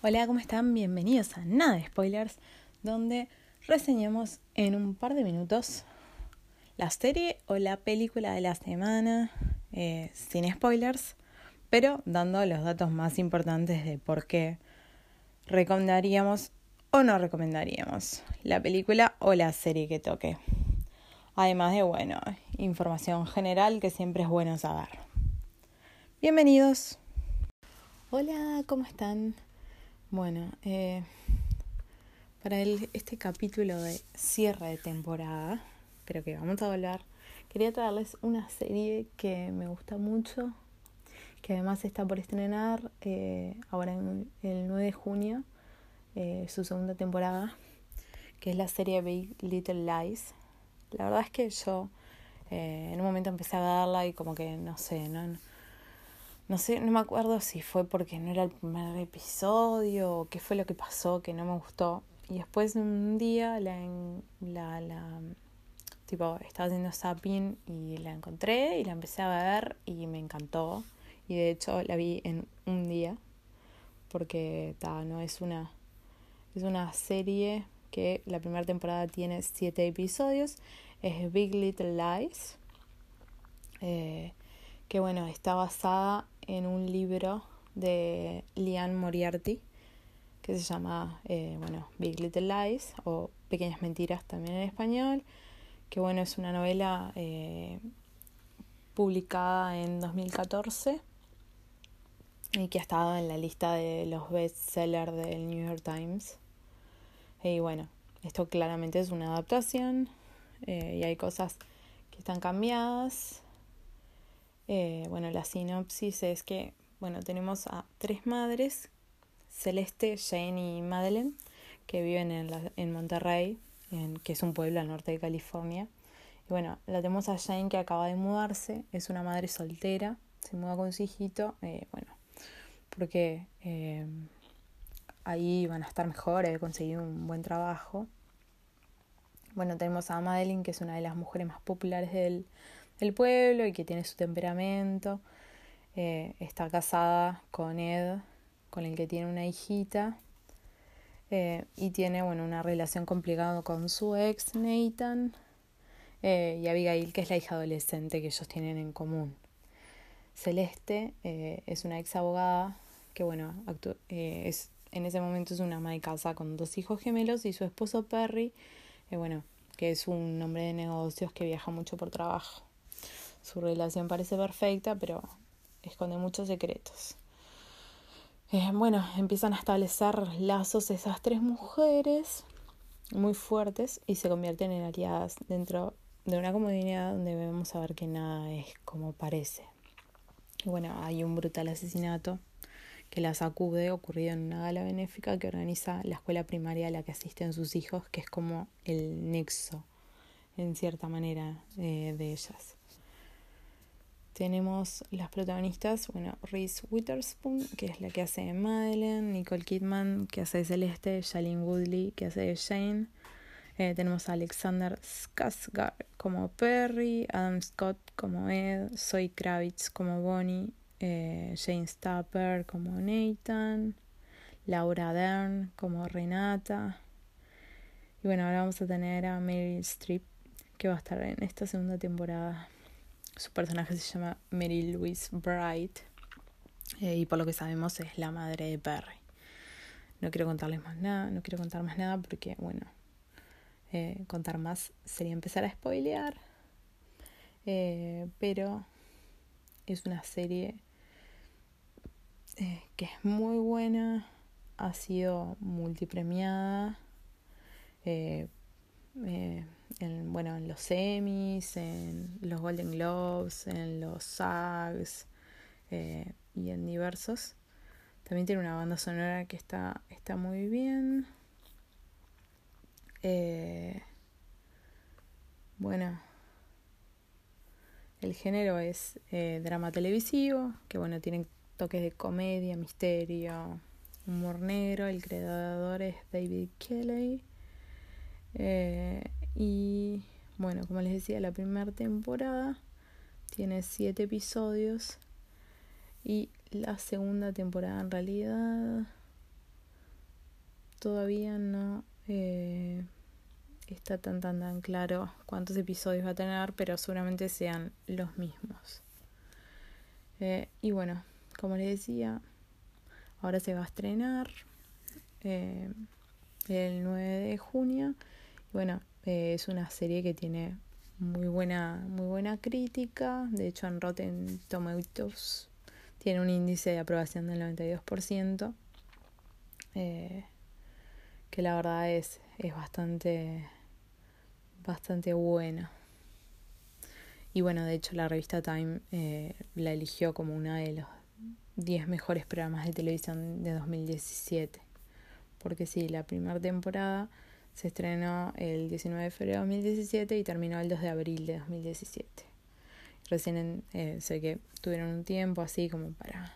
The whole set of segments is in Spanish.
Hola, ¿cómo están? Bienvenidos a Nada Spoilers, donde reseñamos en un par de minutos la serie o la película de la semana, eh, sin spoilers, pero dando los datos más importantes de por qué recomendaríamos o no recomendaríamos la película o la serie que toque. Además de, bueno, información general que siempre es bueno saber. Bienvenidos. Hola, ¿cómo están? Bueno, eh, para el, este capítulo de cierre de temporada, pero que vamos a hablar, quería traerles una serie que me gusta mucho, que además está por estrenar eh, ahora en el 9 de junio, eh, su segunda temporada, que es la serie Big Little Lies. La verdad es que yo en un momento empecé a verla y como que no sé, no no sé, no me acuerdo si fue porque no era el primer episodio o qué fue lo que pasó que no me gustó. Y después un día la, la, la tipo, estaba haciendo zapping y la encontré y la empecé a ver y me encantó. Y de hecho la vi en un día porque ta, no es una es una serie que la primera temporada tiene siete episodios. Es Big Little Lies. Eh, que bueno, está basada en un libro de Liane Moriarty que se llama eh, bueno, Big Little Lies o Pequeñas Mentiras también en español, que bueno, es una novela eh, publicada en 2014 y que ha estado en la lista de los bestsellers del New York Times. Y bueno, esto claramente es una adaptación eh, y hay cosas que están cambiadas eh, bueno, la sinopsis es que, bueno, tenemos a tres madres, Celeste, Jane y Madeleine, que viven en, en Monterrey, que es un pueblo al norte de California. Y bueno, la tenemos a Jane que acaba de mudarse, es una madre soltera, se muda con su hijito, eh, bueno, porque eh, ahí van a estar mejor, he conseguido un buen trabajo. Bueno, tenemos a Madeleine, que es una de las mujeres más populares del, el pueblo y que tiene su temperamento. Eh, está casada con Ed, con el que tiene una hijita. Eh, y tiene bueno, una relación complicada con su ex Nathan eh, y Abigail, que es la hija adolescente que ellos tienen en común. Celeste es una ex abogada que, bueno, es, en ese momento es una ama de casa con dos hijos gemelos y su esposo Perry, bueno, que es un hombre de negocios que viaja mucho por trabajo. Su relación parece perfecta, pero esconde muchos secretos. Eh, bueno, empiezan a establecer lazos esas tres mujeres muy fuertes y se convierten en aliadas dentro de una comunidad donde vemos a ver que nada es como parece. bueno, hay un brutal asesinato que las acude ocurrido en una gala benéfica que organiza la escuela primaria a la que asisten sus hijos, que es como el nexo, en cierta manera, eh, de ellas. Tenemos las protagonistas, bueno, Reese Witherspoon, que es la que hace de Madeleine, Nicole Kidman, que hace de Celeste, Shailene Woodley, que hace de Jane. Eh, tenemos a Alexander Skarsgård como Perry, Adam Scott como Ed, Zoe Kravitz como Bonnie, eh, Jane Stapper como Nathan, Laura Dern como Renata. Y bueno, ahora vamos a tener a Meryl Streep, que va a estar en esta segunda temporada. Su personaje se llama Mary Louise Bright eh, y por lo que sabemos es la madre de Perry. No quiero contarles más nada, no quiero contar más nada porque, bueno, eh, contar más sería empezar a spoilear. Eh, pero es una serie que es muy buena, ha sido multipremiada en, bueno, en los Emmys, en los Golden Globes, en los SAGs eh, y en diversos. También tiene una banda sonora que está, está muy bien. Eh, bueno, el género es eh, drama televisivo, que bueno, tiene toques de comedia, misterio, humor negro. El creador es David Kelly. Eh, y bueno, como les decía, la primera temporada tiene siete episodios y la segunda temporada en realidad todavía no eh, está tan tan tan claro cuántos episodios va a tener, pero seguramente sean los mismos. Eh, y bueno, como les decía, ahora se va a estrenar eh, el 9 de junio. Y bueno, es una serie que tiene muy buena, muy buena crítica. De hecho, en Rotten Tomatoes tiene un índice de aprobación del 92%. Eh, que la verdad es, es bastante, bastante buena. Y bueno, de hecho la revista Time eh, la eligió como una de los 10 mejores programas de televisión de 2017. Porque sí, la primera temporada se estrenó el 19 de febrero de 2017 y terminó el 2 de abril de 2017. Recién eh, sé que tuvieron un tiempo así como para,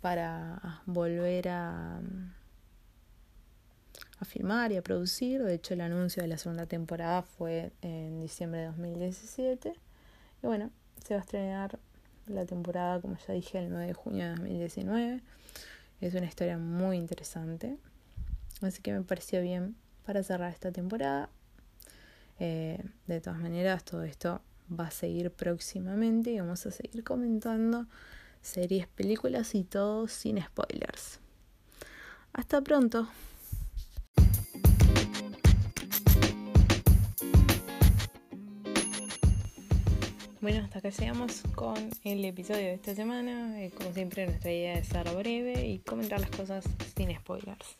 para volver a, a filmar y a producir. De hecho, el anuncio de la segunda temporada fue en diciembre de 2017. Y bueno, se va a estrenar la temporada, como ya dije, el 9 de junio de 2019. Es una historia muy interesante. Así que me pareció bien para cerrar esta temporada. Eh, de todas maneras, todo esto va a seguir próximamente y vamos a seguir comentando series, películas y todo sin spoilers. Hasta pronto. Bueno, hasta acá llegamos con el episodio de esta semana. Eh, como siempre, nuestra idea es ser breve y comentar las cosas sin spoilers.